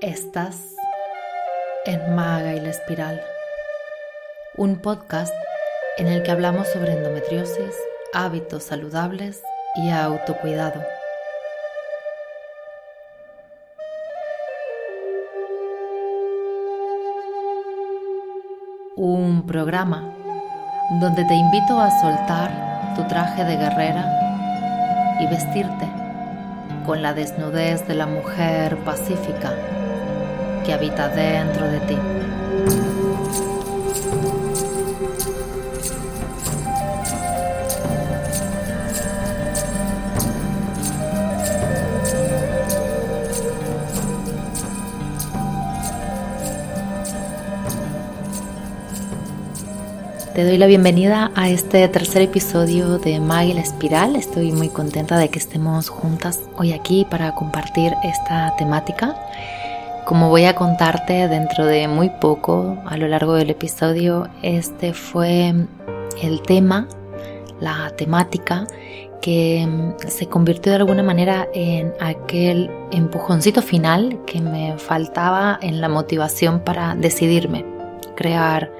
Estás en Maga y la Espiral, un podcast en el que hablamos sobre endometriosis, hábitos saludables y autocuidado. Un programa donde te invito a soltar tu traje de guerrera y vestirte con la desnudez de la mujer pacífica que habita dentro de ti. Te doy la bienvenida a este tercer episodio de Maggie la Espiral. Estoy muy contenta de que estemos juntas hoy aquí para compartir esta temática como voy a contarte dentro de muy poco a lo largo del episodio, este fue el tema, la temática que mm, se convirtió de alguna manera en aquel empujoncito final que me faltaba en la motivación para decidirme crear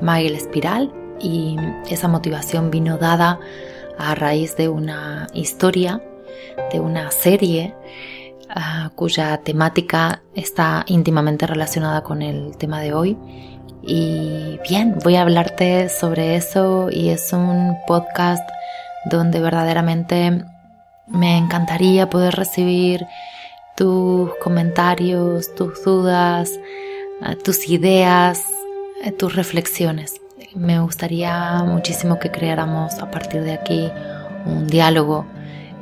Maggie Espiral. Y esa motivación vino dada a raíz de una historia, de una serie Ah, cuya temática está íntimamente relacionada con el tema de hoy. Y bien, voy a hablarte sobre eso y es un podcast donde verdaderamente me encantaría poder recibir tus comentarios, tus dudas, ah, tus ideas, eh, tus reflexiones. Me gustaría muchísimo que creáramos a partir de aquí un diálogo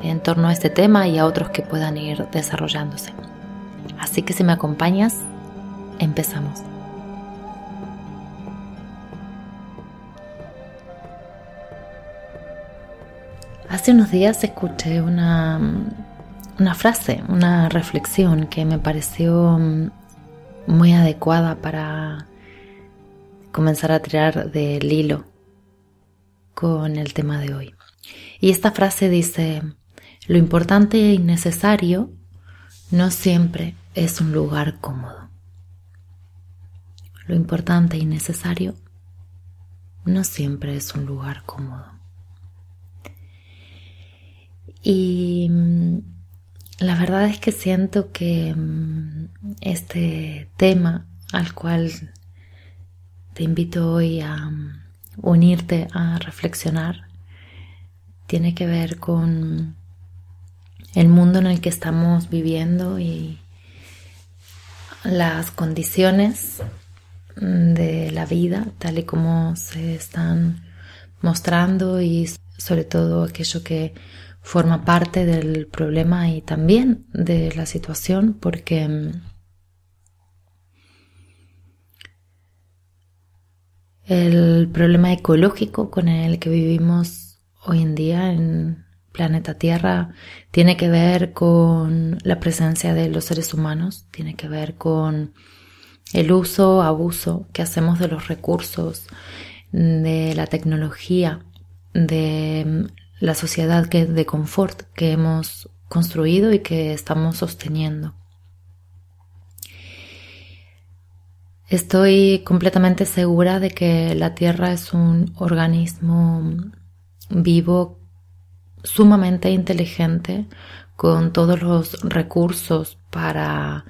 en torno a este tema y a otros que puedan ir desarrollándose. Así que si me acompañas, empezamos. Hace unos días escuché una, una frase, una reflexión que me pareció muy adecuada para comenzar a tirar del hilo con el tema de hoy. Y esta frase dice, lo importante y necesario no siempre es un lugar cómodo. Lo importante y necesario no siempre es un lugar cómodo. Y mm, la verdad es que siento que mm, este tema al cual te invito hoy a mm, unirte a reflexionar tiene que ver con el mundo en el que estamos viviendo y las condiciones de la vida tal y como se están mostrando y sobre todo aquello que forma parte del problema y también de la situación porque mm, el problema ecológico con el que vivimos hoy en día planeta Tierra tiene que ver con la presencia de los seres humanos, tiene que ver con el uso, abuso que hacemos de los recursos, de la tecnología, de la sociedad que, de confort que hemos construido y que estamos sosteniendo. Estoy completamente segura de que la Tierra es un organismo vivo sumamente inteligente con todos los recursos para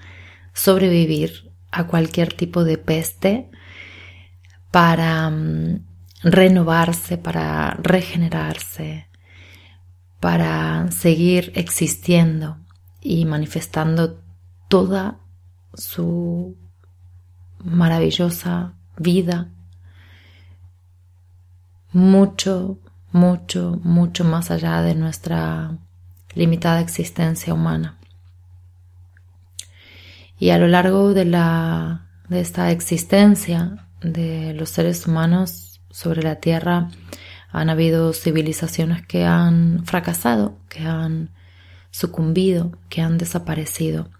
sobrevivir a cualquier tipo de peste, para mm, renovarse, para regenerarse, para seguir existiendo y manifestando toda su maravillosa vida. Mucho mucho, mucho más allá de nuestra limitada existencia humana. Y a lo largo de, la, de esta existencia de los seres humanos sobre la Tierra han habido civilizaciones que han fracasado, que han sucumbido, que han desaparecido.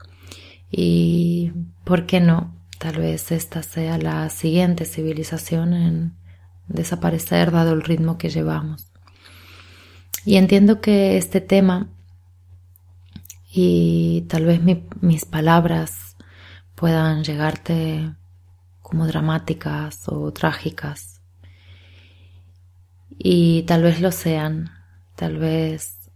Y, ¿por qué no? Tal vez esta sea la siguiente civilización en desaparecer dado el ritmo que llevamos. Y entiendo que este tema y tal vez mis palabras puedan llegarte como dramáticas o trágicas. Y tal vez lo sean, tal vez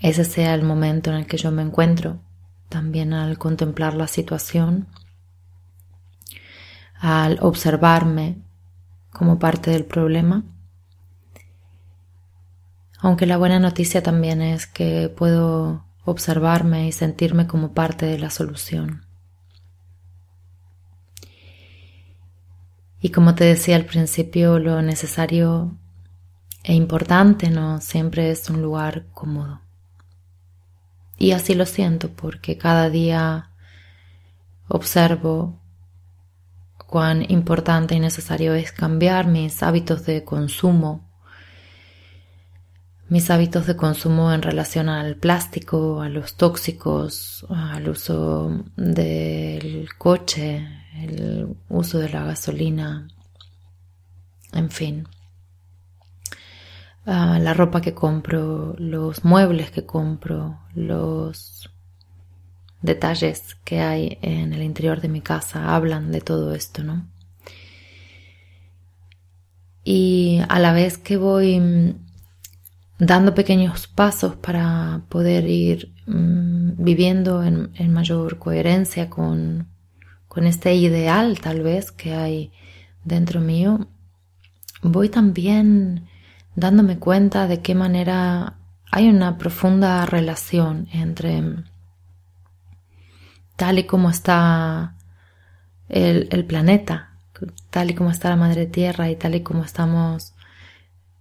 ese sea el momento en el que yo me encuentro, también al contemplar la situación, al observarme como parte del problema. Aunque la buena noticia también es que puedo observarme y sentirme como parte de la solución. Y como te decía al principio, lo necesario e importante no siempre es un lugar cómodo. Y así lo siento porque cada día observo cuán importante y necesario es cambiar mis hábitos de consumo, mis hábitos de consumo en relación al plástico, a los tóxicos, al uso del coche, el uso de la gasolina, en fin. la ropa que compro, los muebles que compro, los detalles que hay en el interior de mi casa hablan de todo esto, ¿no? Y a la vez que voy dando pequeños pasos para poder ir mm, viviendo en, mayor coherencia con, con este ideal tal vez que hay dentro mío, voy también dándome cuenta de qué manera hay una profunda relación entre tal y como está el, planeta, tal y como está la madre tierra y tal y como estamos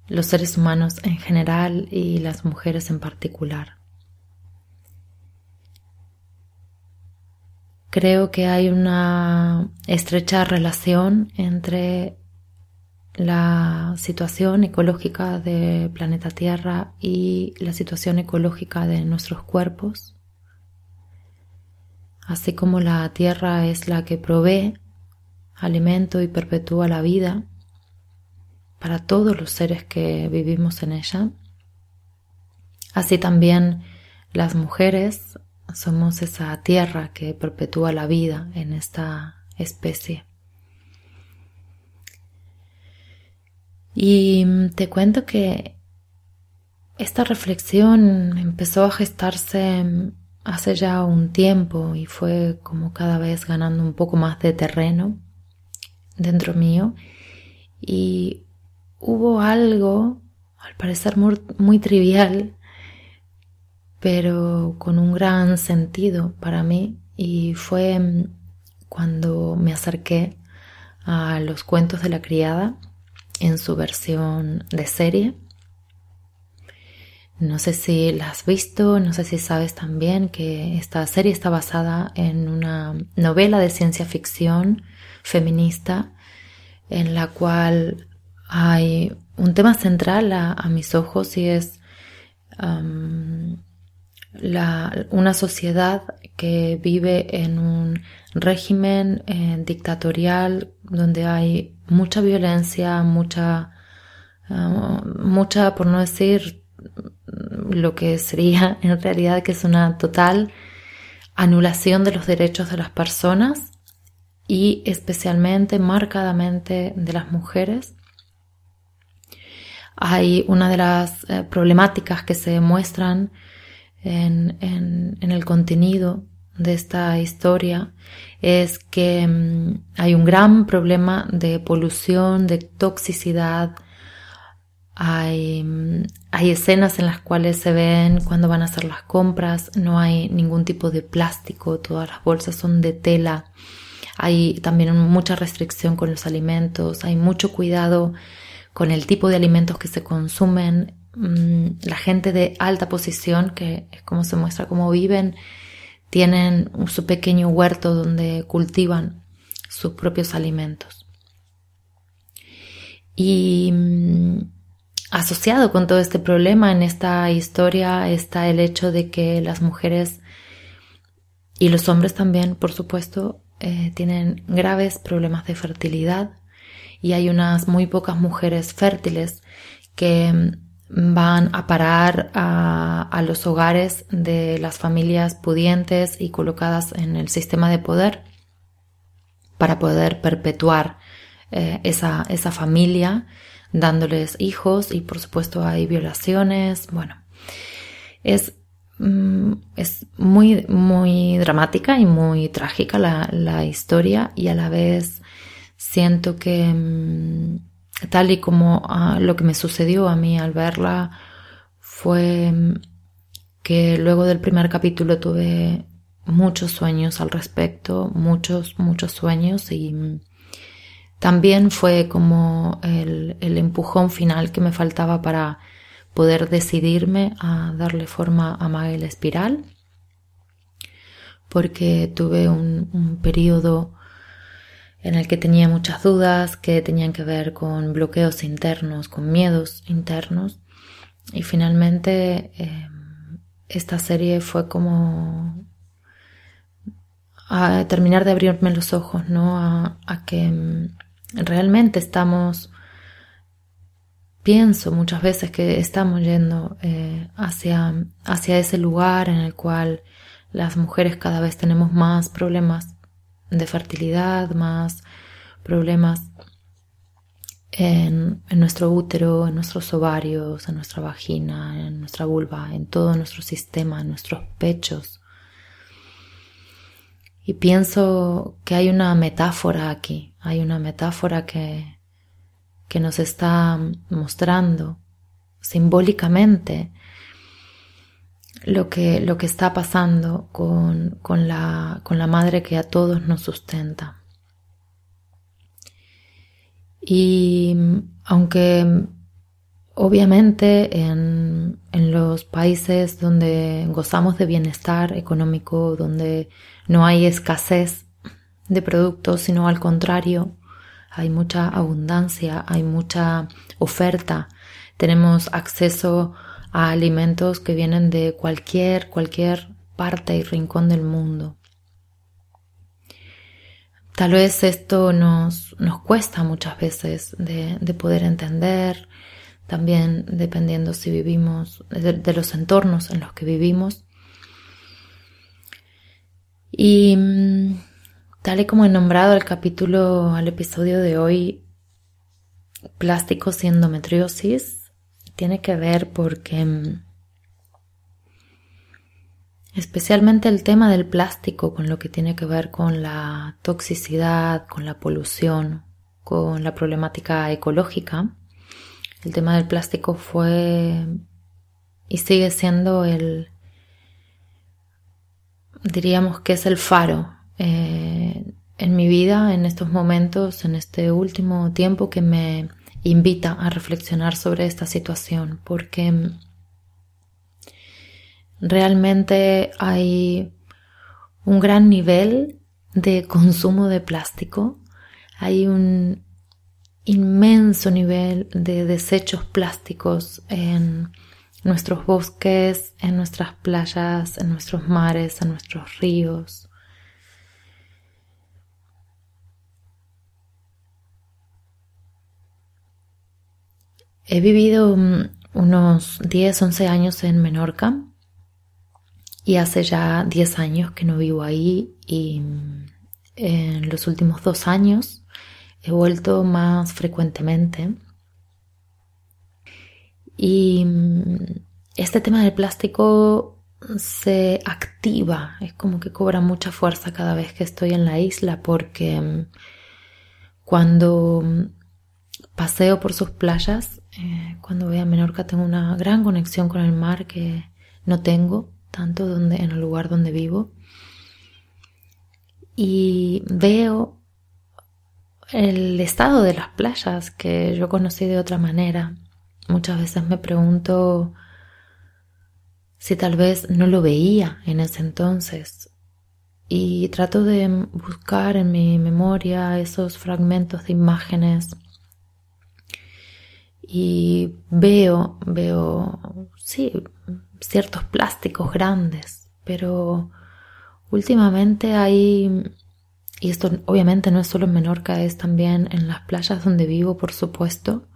los seres humanos en general y las mujeres en particular. Creo que hay una estrecha relación entre la situación ecológica del planeta Tierra y la situación ecológica de nuestros cuerpos Así como la tierra es la que provee alimento y perpetúa la vida para todos los seres que vivimos en ella, así también las mujeres somos esa tierra que perpetúa la vida en esta especie. Y te cuento que esta reflexión empezó a gestarse hace ya un tiempo y fue como cada vez ganando un poco más de terreno dentro mío y hubo algo, al parecer muy, trivial, pero con un gran sentido para mí y fue cuando me acerqué a los cuentos de la criada en su versión de serie. No sé si la has visto, no sé si sabes también que esta serie está basada en una novela de ciencia ficción feminista en la cual hay un tema central a, mis ojos y es una sociedad que vive en un régimen eh, dictatorial donde hay mucha violencia, mucha, ah, mucha, por no decir lo que sería en realidad que es una total anulación de los derechos de las personas y especialmente marcadamente de las mujeres. Hay una de las eh, problemáticas que se muestran en, en, el contenido de esta historia es que mm, hay un gran problema de polución, de toxicidad, hay, hay, escenas en las cuales se ven cuando van a hacer las compras, no hay ningún tipo de plástico, todas las bolsas son de tela. Hay también mucha restricción con los alimentos, hay mucho cuidado con el tipo de alimentos que se consumen. Mm, la gente de alta posición, que es como se muestra cómo viven, tienen su pequeño huerto donde cultivan sus propios alimentos. Y mm, asociado con todo este problema en esta historia está el hecho de que las mujeres y los hombres también, por supuesto, eh, tienen graves problemas de fertilidad y hay unas muy pocas mujeres fértiles que mm, van a parar a, los hogares de las familias pudientes y colocadas en el sistema de poder para poder perpetuar eh, esa, esa familia, dándoles hijos y por supuesto hay violaciones. Bueno, es, mm, es muy, muy dramática y muy trágica la, la historia y a la vez siento que mm, tal y como ah, lo que me sucedió a mí al verla fue mm, que luego del primer capítulo tuve muchos sueños al respecto, muchos, muchos sueños y mm, también fue como el, el empujón final que me faltaba para poder decidirme a darle forma a Mael Espiral, porque tuve un, un periodo en el que tenía muchas dudas que tenían que ver con bloqueos internos, con miedos internos. Y finalmente em, esta serie fue como a terminar de abrirme los ojos, ¿no? A, que em, realmente estamos, pienso muchas veces que estamos yendo eh, hacia, hacia ese lugar en el cual las mujeres cada vez tenemos más problemas de fertilidad, más problemas en, nuestro útero, en nuestros ovarios, en nuestra vagina, en nuestra vulva, en todo nuestro sistema, en nuestros pechos. Y pienso que hay una metáfora aquí, hay una metáfora que, que nos está mostrando simbólicamente lo que, lo que está pasando con, con, la, con la madre que a todos nos sustenta. Y aunque obviamente en, en, los países donde gozamos de bienestar económico, donde no hay escasez de productos, sino al contrario, hay mucha abundancia, hay mucha oferta, tenemos acceso a alimentos que vienen de cualquier, cualquier parte y rincón del mundo. Tal vez esto nos, nos cuesta muchas veces de, poder entender, también dependiendo si vivimos, de, los entornos en los que vivimos. Y mm, tal y como he nombrado el capítulo, al episodio de hoy, plásticos y endometriosis, tiene que ver porque mm, especialmente el tema del plástico con lo que tiene que ver con la toxicidad, con la polución, con la problemática ecológica. El tema del plástico fue y sigue siendo el, diríamos que es el faro eh, en mi vida, en estos momentos, en este último tiempo que me invita a reflexionar sobre esta situación porque realmente hay un gran nivel de consumo de plástico, hay un inmenso nivel de desechos plásticos en nuestros bosques, en nuestras playas, en nuestros mares, en nuestros ríos. He vivido mm, unos 10, 11 años en Menorca y hace ya 10 años que no vivo ahí y mm, en los últimos dos años he vuelto más frecuentemente. Y mm, este tema del plástico se activa, es como que cobra mucha fuerza cada vez que estoy en la isla porque cuando paseo por sus playas eh, cuando voy a Menorca tengo una gran conexión con el mar que no tengo tanto donde, en el lugar donde vivo. Y veo el estado de las playas que yo conocí de otra manera. Muchas veces me pregunto si tal vez no lo veía en ese entonces. Y trato de buscar en mi memoria esos fragmentos de imágenes y veo, veo, sí, ciertos plásticos grandes, pero últimamente hay, y esto obviamente no es solo en Menorca, es también en las playas donde vivo, por supuesto,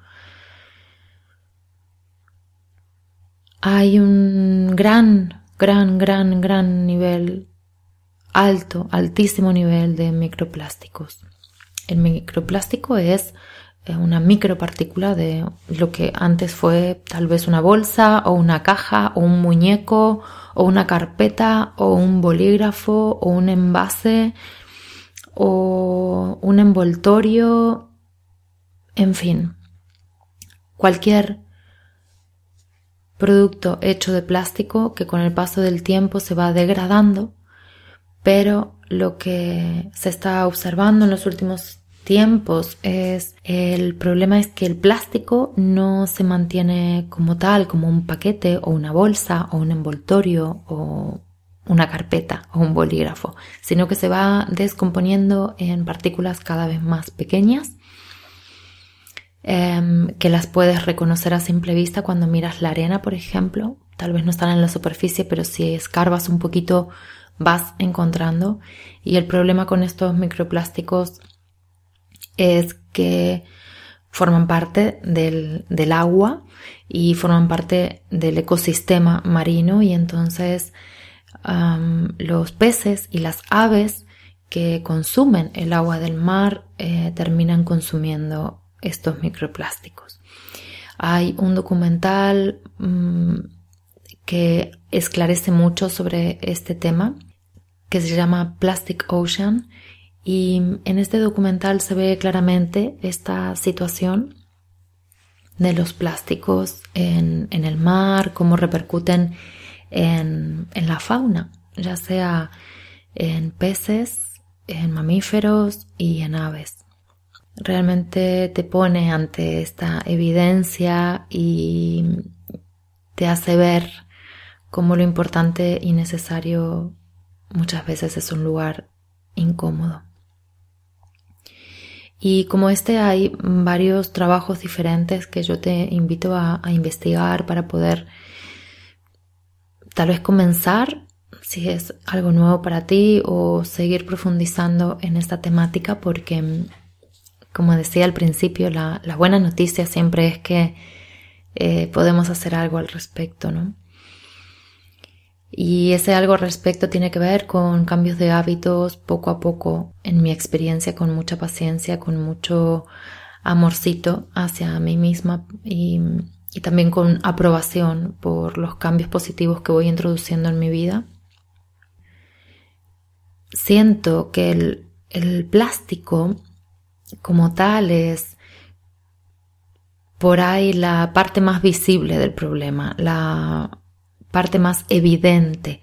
hay un gran, gran, gran, gran nivel, alto, altísimo nivel de microplásticos. El microplástico es una micropartícula de lo que antes fue tal vez una bolsa o una caja o un muñeco o una carpeta o un bolígrafo o un envase o un envoltorio, en fin, cualquier producto hecho de plástico que con el paso del tiempo se va degradando, pero lo que se está observando en los últimos tiempos es el problema es que el plástico no se mantiene como tal, como un paquete o una bolsa o un envoltorio o una carpeta o un bolígrafo, sino que se va descomponiendo en partículas cada vez más pequeñas Em, que las puedes reconocer a simple vista cuando miras la arena, por ejemplo. Tal vez no están en la superficie, pero si escarbas un poquito vas encontrando. Y el problema con estos microplásticos es que forman parte del, del agua y forman parte del ecosistema marino y entonces los peces y las aves que consumen el agua del mar eh, terminan consumiendo estos microplásticos. Hay un documental mm, que esclarece mucho sobre este tema que se llama Plastic Ocean y en este documental se ve claramente esta situación de los plásticos en, el mar, cómo repercuten en, en la fauna, ya sea en peces, en mamíferos y en aves realmente te pone ante esta evidencia y te hace ver cómo lo importante y necesario muchas veces es un lugar incómodo. Y como este hay varios trabajos diferentes que yo te invito a, investigar para poder tal vez comenzar si es algo nuevo para ti o seguir profundizando en esta temática porque como decía al principio, la, buena noticia siempre es que eh, podemos hacer algo al respecto, ¿no? Y ese algo al respecto tiene que ver con cambios de hábitos poco a poco, en mi experiencia, con mucha paciencia, con mucho amorcito hacia mí misma y, también con aprobación por los cambios positivos que voy introduciendo en mi vida. Siento que el, el plástico como tal es por ahí la parte más visible del problema, la parte más evidente,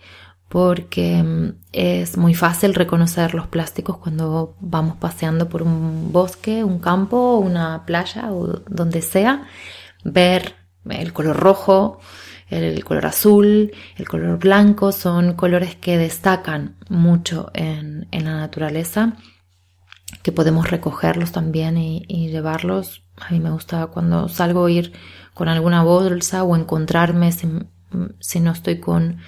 porque mm, es muy fácil reconocer los plásticos cuando vamos paseando por un bosque, un campo, una playa o donde sea, ver el color rojo, el color azul, el color blanco, son colores que destacan mucho en, la naturaleza que podemos recogerlos también y, llevarlos. A mí me gusta cuando salgo ir con alguna bolsa o encontrarme si, no estoy con,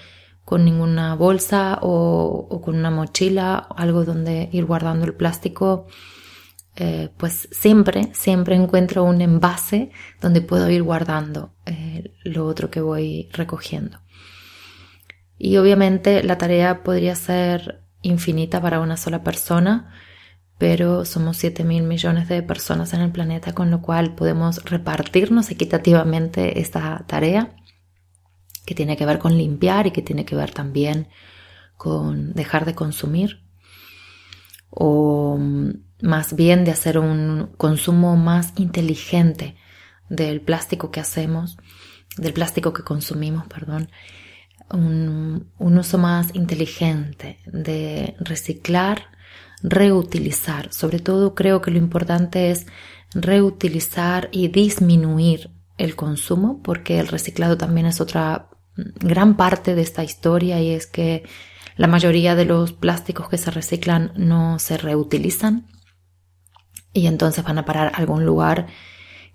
con ninguna bolsa o, con una mochila, algo donde ir guardando el plástico. Eh, pues siempre, siempre encuentro un envase donde puedo ir guardando eh, lo otro que voy recogiendo. Y obviamente la tarea podría ser infinita para una sola persona, pero somos 7 mil millones de personas en el planeta, con lo cual podemos repartirnos equitativamente esta tarea que tiene que ver con limpiar y que tiene que ver también con dejar de consumir o mm, más bien de hacer un consumo más inteligente del plástico que hacemos, del plástico que consumimos, perdón, un, un uso más inteligente de reciclar reutilizar. Sobre todo creo que lo importante es reutilizar y disminuir el consumo porque el reciclado también es otra gran parte de esta historia y es que la mayoría de los plásticos que se reciclan no se reutilizan y entonces van a parar a algún lugar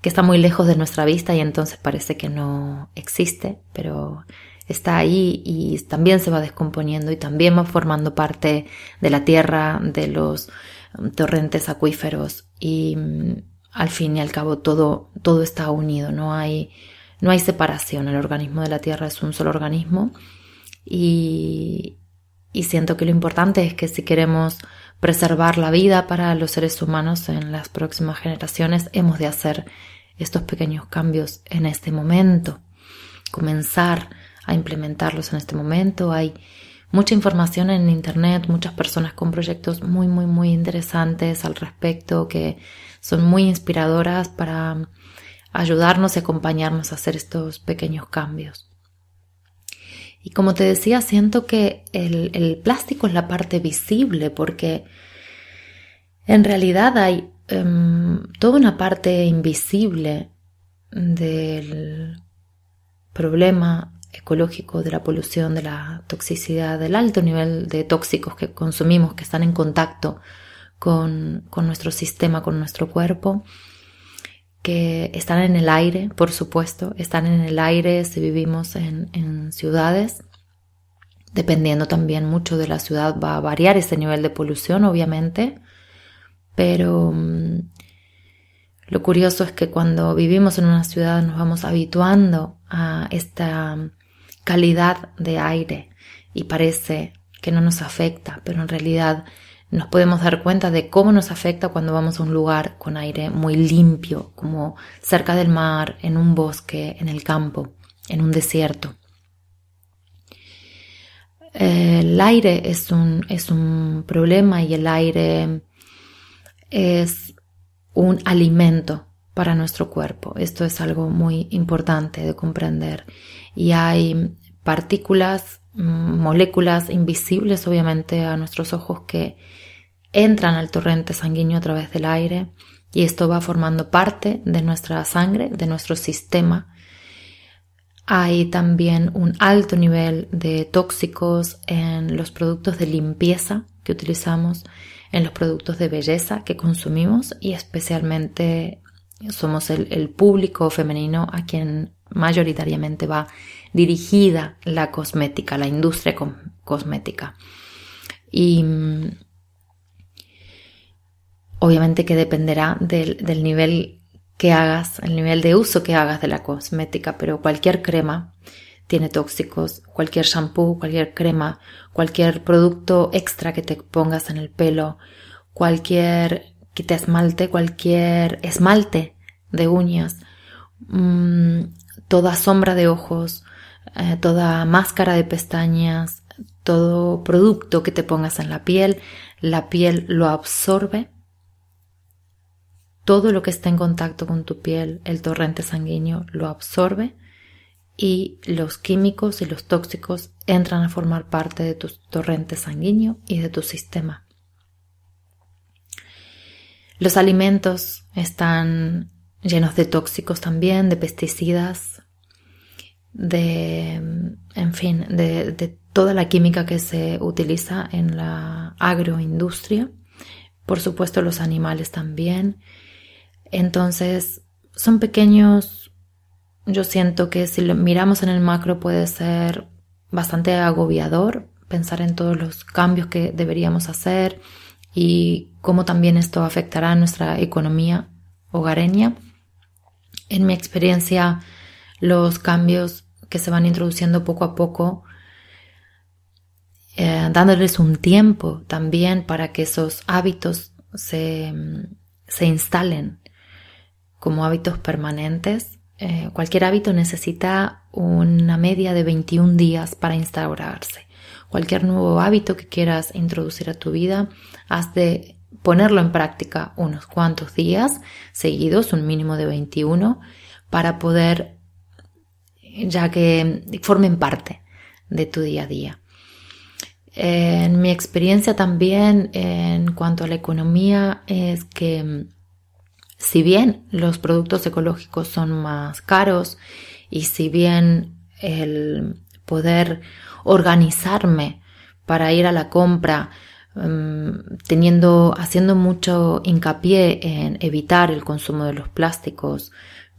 que está muy lejos de nuestra vista y entonces parece que no existe, pero está ahí y también se va descomponiendo y también va formando parte de la tierra, de los um, torrentes acuíferos y mm, al fin y al cabo todo, todo está unido, no hay, no hay separación, el organismo de la Tierra es un solo organismo. Y, y siento que lo importante es que si queremos preservar la vida para los seres humanos en las próximas generaciones, hemos de hacer estos pequeños cambios en este momento, comenzar a implementarlos en este momento. Hay mucha información en Internet, muchas personas con proyectos muy, muy, muy interesantes al respecto que son muy inspiradoras para ayudarnos y acompañarnos a hacer estos pequeños cambios. Y como te decía, siento que el, plástico es la parte visible porque en realidad hay em, toda una parte invisible del problema ecológico, de la polución, de la toxicidad, del alto nivel de tóxicos que consumimos, que están en contacto con, nuestro sistema, con nuestro cuerpo, que están en el aire, por supuesto, están en el aire si vivimos en, ciudades. Dependiendo también mucho de la ciudad va a variar ese nivel de polución, obviamente, pero mm, lo curioso es que cuando vivimos en una ciudad nos vamos habituando a esta calidad de aire y parece que no nos afecta, pero en realidad nos podemos dar cuenta de cómo nos afecta cuando vamos a un lugar con aire muy limpio, como cerca del mar, en un bosque, en el campo, en un desierto. El aire es un, es un problema y el aire es un alimento para nuestro cuerpo. Esto es algo muy importante de comprender. Y hay partículas, mm, moléculas invisibles obviamente a nuestros ojos que entran al torrente sanguíneo a través del aire y esto va formando parte de nuestra sangre, de nuestro sistema. Hay también un alto nivel de tóxicos en los productos de limpieza que utilizamos, en los productos de belleza que consumimos y especialmente somos el, público femenino a quien mayoritariamente va dirigida la cosmética, la industria cosmética. Y mm, obviamente que dependerá del, del, nivel que hagas, el nivel de uso que hagas de la cosmética, pero cualquier crema tiene tóxicos, cualquier shampoo, cualquier crema, cualquier producto extra que te pongas en el pelo, cualquier quita esmalte, cualquier esmalte de uñas, mm, toda sombra de ojos, eh, toda máscara de pestañas, todo producto que te pongas en la piel, la piel lo absorbe. Todo lo que está en contacto con tu piel, el torrente sanguíneo lo absorbe y los químicos y los tóxicos entran a formar parte de tu torrente sanguíneo y de tu sistema. Los alimentos están llenos de tóxicos también, de pesticidas, de, en fin, de, de toda la química que se utiliza en la agroindustria. Por supuesto, los animales también. Entonces, son pequeños, yo siento que si lo miramos en el macro puede ser bastante agobiador pensar en todos los cambios que deberíamos hacer y cómo también esto afectará a nuestra economía hogareña. En mi experiencia, los cambios que se van introduciendo poco a poco, eh, dándoles un tiempo también para que esos hábitos se, se instalen como hábitos permanentes. Eh, cualquier hábito necesita una media de 21 días para instaurarse. Cualquier nuevo hábito que quieras introducir a tu vida, has de ponerlo en práctica unos cuantos días seguidos, un mínimo de 21, para poder, ya que formen parte de tu día a día. En mi experiencia también en cuanto a la economía es que si bien los productos ecológicos son más caros y si bien el poder organizarme para ir a la compra Em, teniendo, haciendo mucho hincapié en evitar el consumo de los plásticos,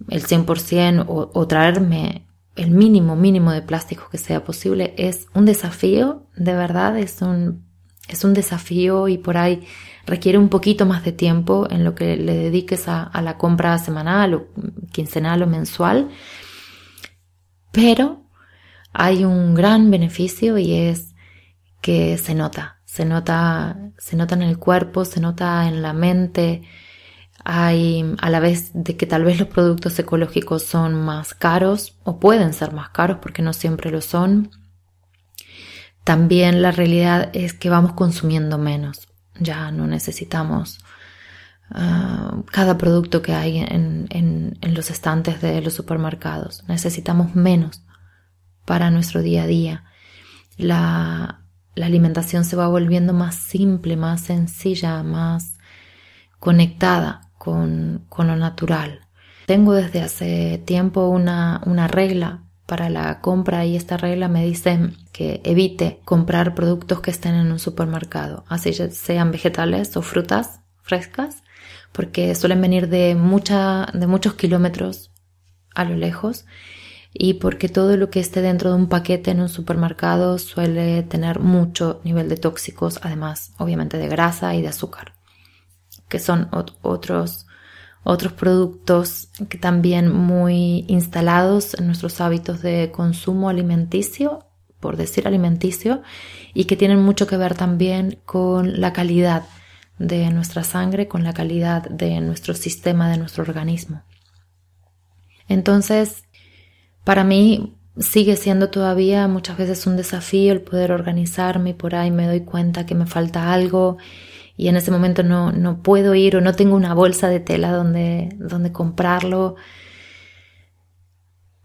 el 100% o, o traerme el mínimo, mínimo de plásticos que sea posible, es un desafío, de verdad, es un, es un desafío y por ahí requiere un poquito más de tiempo en lo que le dediques a, la compra semanal o quincenal o mensual. Pero hay un gran beneficio y es que se nota, se nota, se nota en el cuerpo, se nota en la mente. Hay, a la vez de que tal vez los productos ecológicos son más caros o pueden ser más caros porque no siempre lo son. También la realidad es que vamos consumiendo menos. Ya no necesitamos ah, cada producto que hay en, en los estantes de los supermercados. Necesitamos menos para nuestro día a día. La, la alimentación se va volviendo más simple, más sencilla, más conectada con, con lo natural. Tengo desde hace tiempo una, una regla para la compra y esta regla me dice que evite comprar productos que estén en un supermercado, así sean vegetales o frutas frescas, porque suelen venir de, mucha, de muchos kilómetros a lo lejos y porque todo lo que esté dentro de un paquete en un supermercado suele tener mucho nivel de tóxicos, además obviamente de grasa y de azúcar, que son otros otros productos que también muy instalados en nuestros hábitos de consumo alimenticio, por decir alimenticio, y que tienen mucho que ver también con la calidad de nuestra sangre, con la calidad de nuestro sistema, de nuestro organismo. Entonces, para mí sigue siendo todavía muchas veces un desafío el poder organizarme y por ahí me doy cuenta que me falta algo y en ese momento no, no puedo ir o no tengo una bolsa de tela donde, donde comprarlo.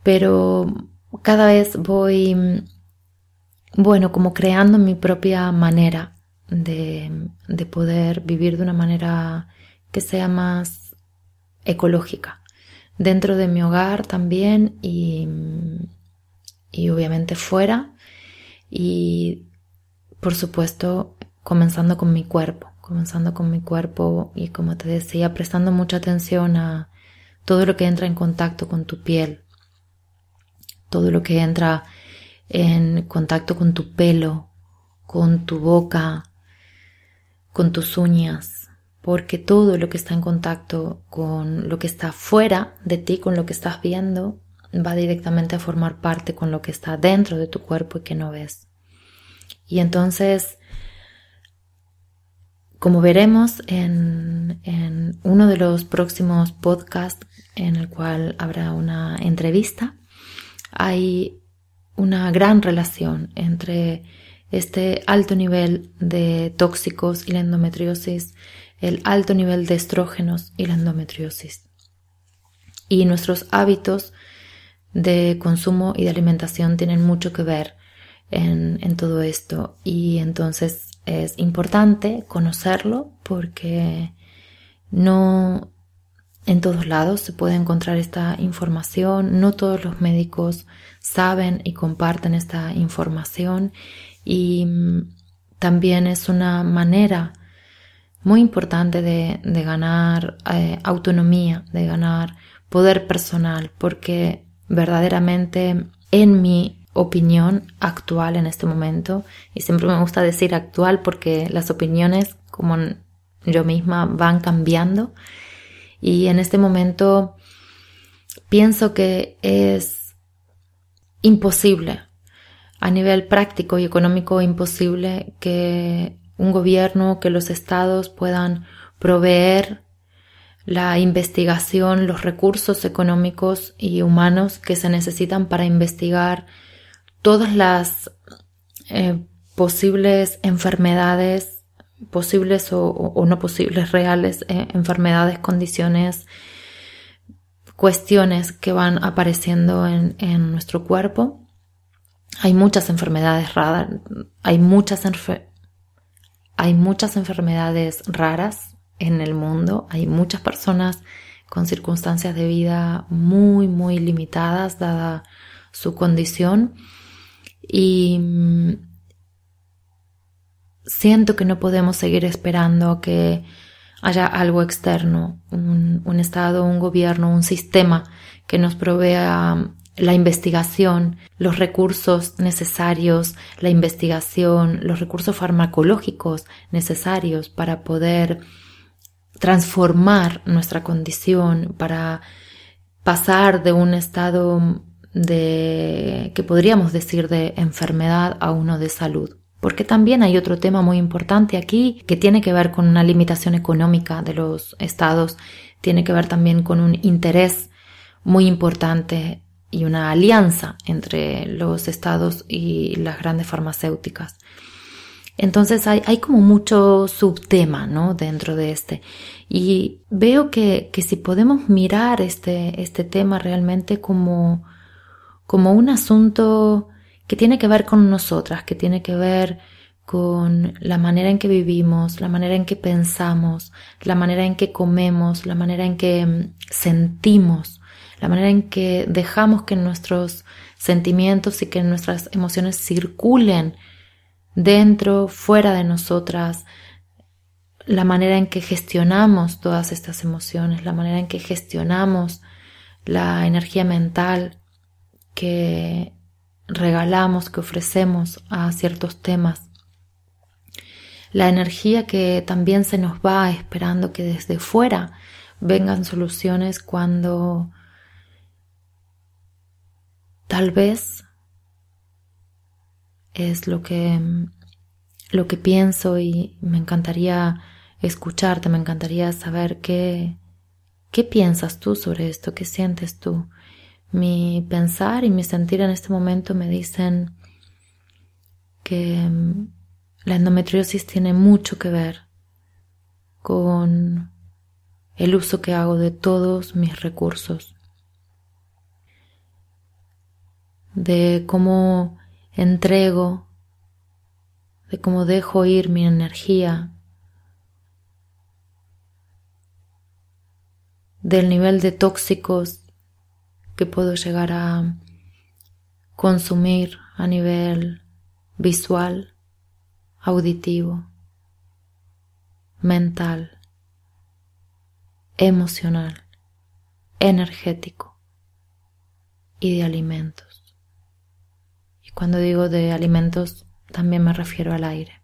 Pero cada vez voy, bueno, como creando mi propia manera de, de poder vivir de una manera que sea más ecológica. Dentro de mi hogar también y, y obviamente fuera. Y por supuesto comenzando con mi cuerpo, comenzando con mi cuerpo y como te decía, prestando mucha atención a todo lo que entra en contacto con tu piel, todo lo que entra en contacto con tu pelo, con tu boca, con tus uñas, porque todo lo que está en contacto con lo que está fuera de ti, con lo que estás viendo, va directamente a formar parte con lo que está dentro de tu cuerpo y que no ves. Y entonces, como veremos en, en uno de los próximos podcasts en el cual habrá una entrevista, hay una gran relación entre este alto nivel de tóxicos y la endometriosis el alto nivel de estrógenos y la endometriosis. Y nuestros hábitos de consumo y de alimentación tienen mucho que ver en, todo esto y entonces es importante conocerlo porque no en todos lados se puede encontrar esta información, no todos los médicos saben y comparten esta información. Y mm, también es una manera muy importante de, ganar eh, autonomía, de ganar poder personal, porque verdaderamente en mi opinión actual en este momento, y siempre me gusta decir actual porque las opiniones, como yo misma, van cambiando, y en este momento pienso que es imposible, a nivel práctico y económico, imposible que un gobierno, que los estados puedan proveer la investigación, los recursos económicos y humanos que se necesitan para investigar todas las eh, posibles enfermedades, posibles o, no posibles, reales eh, enfermedades, condiciones, cuestiones que van apareciendo en, en nuestro cuerpo. Hay muchas enfermedades raras, hay muchas enfermedades hay muchas enfermedades raras en el mundo, hay muchas personas con circunstancias de vida muy, muy limitadas dada su condición y mm, siento que no podemos seguir esperando que haya algo externo, un, Estado, un gobierno, un sistema que nos provea la investigación, los recursos necesarios, la investigación, los recursos farmacológicos necesarios para poder transformar nuestra condición, para pasar de un estado de, que podríamos decir de enfermedad a uno de salud. Porque también hay otro tema muy importante aquí que tiene que ver con una limitación económica de los estados, tiene que ver también con un interés muy importante y una alianza entre los estados y las grandes farmacéuticas. Entonces hay, hay como mucho subtema ¿no? dentro de este. Y veo que, que si podemos mirar este, este tema realmente como, como un asunto que tiene que ver con nosotras, que tiene que ver con la manera en que vivimos, la manera en que pensamos, la manera en que comemos, la manera en que mm, sentimos, la manera en que dejamos que nuestros sentimientos y que nuestras emociones circulen dentro, fuera de nosotras, la manera en que gestionamos todas estas emociones, la manera en que gestionamos la energía mental que regalamos, que ofrecemos a ciertos temas. La energía que también se nos va esperando que desde fuera vengan soluciones cuando tal vez es lo que lo que pienso y me encantaría escucharte, me encantaría saber qué qué piensas tú sobre esto, qué sientes tú. Mi pensar y mi sentir en este momento me dicen que mm, la endometriosis tiene mucho que ver con el uso que hago de todos mis recursos, de cómo entrego, de cómo dejo ir mi energía, del nivel de tóxicos que puedo llegar a consumir a nivel visual, auditivo, mental, emocional, energético y de alimentos. Y cuando digo de alimentos también me refiero al aire.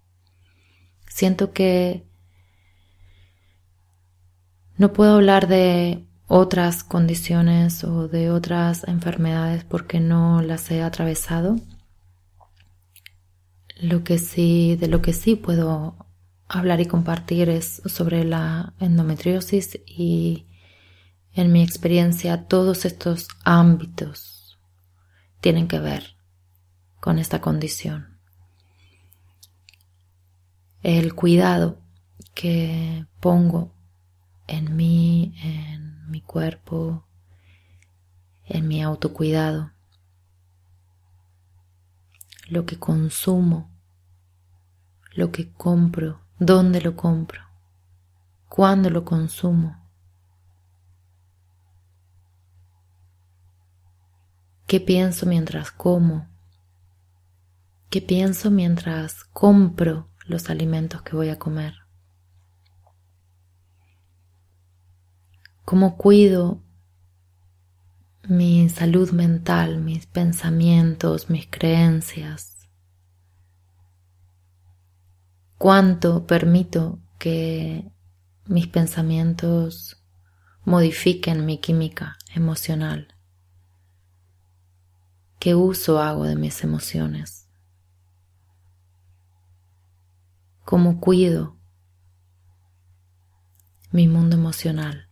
Siento que no puedo hablar de otras condiciones o de otras enfermedades porque no las he atravesado. Lo que sí, de lo que sí puedo hablar y compartir es sobre la endometriosis y en mi experiencia todos estos ámbitos tienen que ver con esta condición. El cuidado que pongo en mí, en mi cuerpo, en mi autocuidado, lo que consumo, lo que compro, dónde lo compro, cuándo lo consumo. ¿Qué pienso mientras como? ¿Qué pienso mientras compro los alimentos que voy a comer? Cómo cuido mi salud mental, mis pensamientos, mis creencias, cuánto permito que mis pensamientos modifiquen mi química emocional, qué uso hago de mis emociones, cómo cuido mi mundo emocional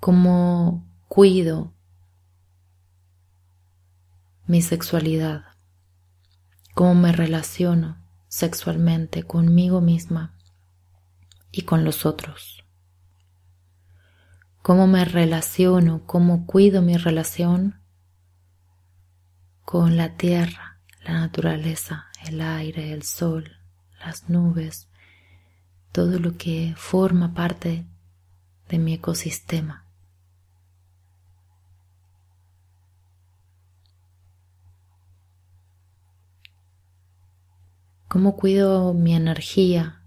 cómo cuido mi sexualidad, cómo me relaciono sexualmente conmigo misma y con los otros, cómo me relaciono, cómo cuido mi relación con la tierra, la naturaleza, el aire, el sol, las nubes, todo lo que forma parte de mi ecosistema. Cómo cuido mi energía,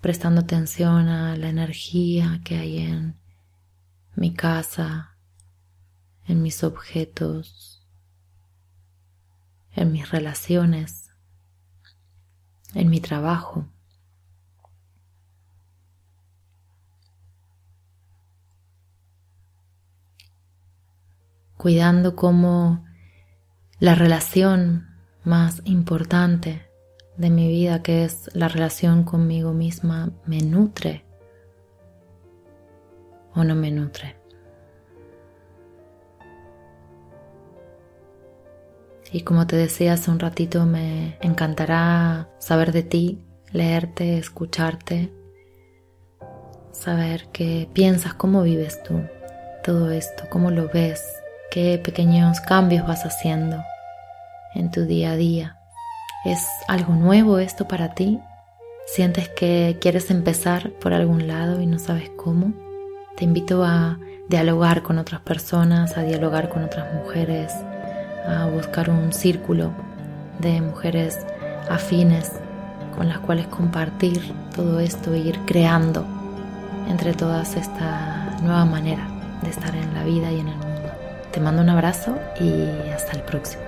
prestando atención a la energía que hay en mi casa, en mis objetos, en mis relaciones, en mi trabajo. cuidando como la relación más importante de mi vida, que es la relación conmigo misma, me nutre o no me nutre. Y como te decía hace un ratito, me encantará saber de ti, leerte, escucharte, saber qué piensas, cómo vives tú todo esto, cómo lo ves, qué pequeños cambios vas haciendo en tu día a día. ¿Es algo nuevo esto para ti? ¿Sientes que quieres empezar por algún lado y no sabes cómo? Te invito a dialogar con otras personas, a dialogar con otras mujeres, a buscar un círculo de mujeres afines con las cuales compartir todo esto e ir creando entre todas esta nueva manera de estar en la vida y en el mundo. Te mando un abrazo y hasta el próximo.